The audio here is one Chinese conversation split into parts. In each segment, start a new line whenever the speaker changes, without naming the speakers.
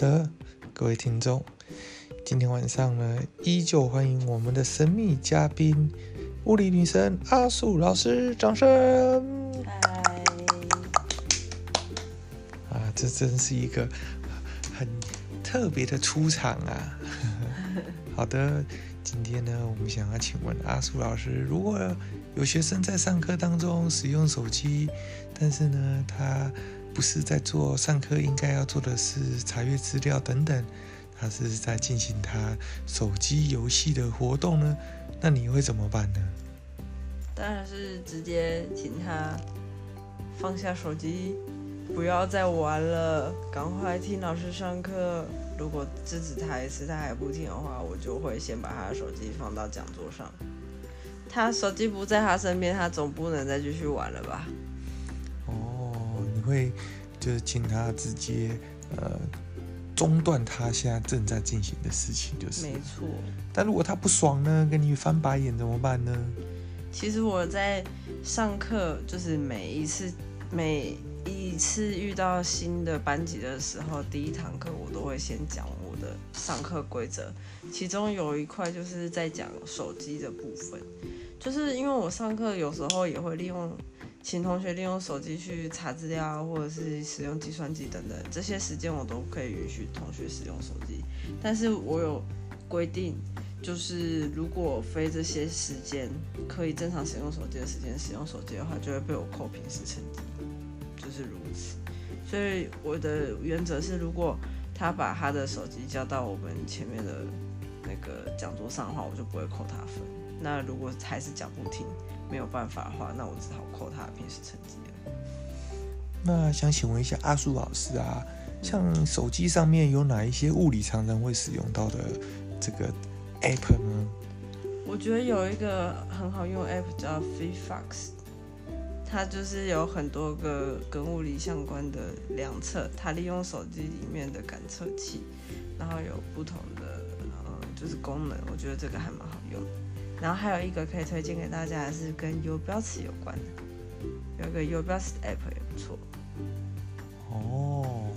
的，各位听众，今天晚上呢，依旧欢迎我们的神秘嘉宾——物理女神阿素老师，掌声！
嗨，
啊，这真是一个很特别的出场啊！好的，今天呢，我们想要请问阿素老师，如果有学生在上课当中使用手机，但是呢，他不是在做上课应该要做的事，查阅资料等等，他是在进行他手机游戏的活动呢？那你会怎么办呢？
当然是直接请他放下手机，不要再玩了，赶快听老师上课。如果制止他一次他还不听的话，我就会先把他的手机放到讲桌上。他手机不在他身边，他总不能再继续玩了吧？
会就是请他直接呃中断他现在正在进行的事情，就是。
没错。
但如果他不爽呢，跟你翻白眼怎么办呢？
其实我在上课，就是每一次每一次遇到新的班级的时候，第一堂课我都会先讲我的上课规则，其中有一块就是在讲手机的部分，就是因为我上课有时候也会利用。请同学利用手机去查资料，或者是使用计算机等等，这些时间我都可以允许同学使用手机。但是我有规定，就是如果非这些时间可以正常使用手机的时间使用手机的话，就会被我扣平时成绩，就是如此。所以我的原则是，如果他把他的手机交到我们前面的那个讲桌上的话，我就不会扣他分。那如果还是讲不听。没有办法的话，那我只好扣他的平时成绩了。
那想请问一下阿苏老师啊，像手机上面有哪一些物理常常会使用到的这个 app 呢？
我觉得有一个很好用 app 叫 FreeFox，它就是有很多个跟物理相关的量测，它利用手机里面的感测器，然后有不同的嗯就是功能，我觉得这个还蛮好用。然后还有一个可以推荐给大家的是跟游标尺有关的，有一个游标尺的 app 也不错。
哦，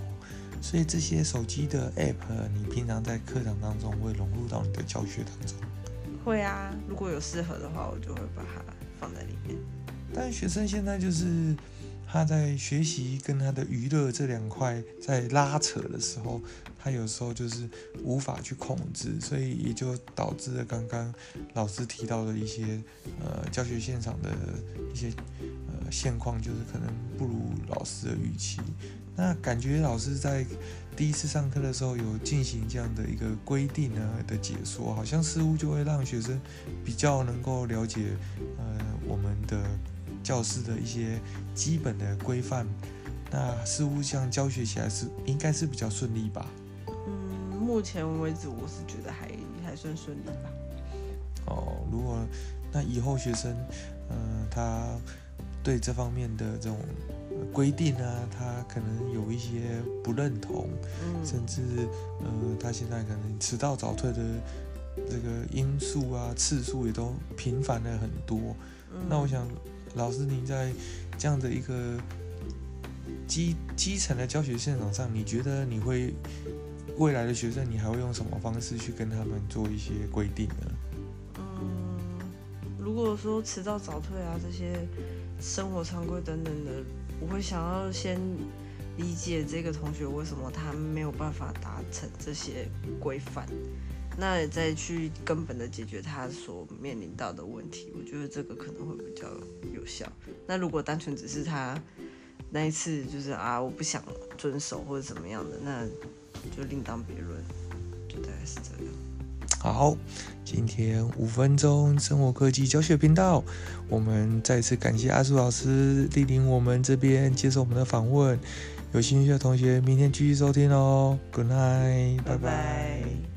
所以这些手机的 app，你平常在课堂当中会融入到你的教学当中？
会啊，如果有适合的话，我就会把它放在里面。
但学生现在就是他在学习跟他的娱乐这两块在拉扯的时候。他有时候就是无法去控制，所以也就导致了刚刚老师提到的一些呃教学现场的一些呃现况，就是可能不如老师的预期。那感觉老师在第一次上课的时候有进行这样的一个规定呢的解说，好像似乎就会让学生比较能够了解呃我们的教师的一些基本的规范。那似乎像教学起来是应该是比较顺利吧。
嗯目前为止，我是觉得还还算顺利吧。
哦，如果那以后学生，嗯，他对这方面的这种规定啊，他可能有一些不认同，甚至呃，他现在可能迟到早退的这个因素啊，次数也都频繁了很多。那我想，老师您在这样的一个基基层的教学现场上，你觉得你会？未来的学生，你还会用什么方式去跟他们做一些规定呢？
嗯，如果说迟到早退啊，这些生活常规等等的，我会想要先理解这个同学为什么他没有办法达成这些规范，那再去根本的解决他所面临到的问题。我觉得这个可能会比较有效。那如果单纯只是他那一次就是啊，我不想遵守或者怎么样的，那。就另当别论，就大概是这样。
好，今天五分钟生活科技教学频道，我们再次感谢阿苏老师莅临我们这边接受我们的访问。有兴趣的同学，明天继续收听哦。Good night，拜拜。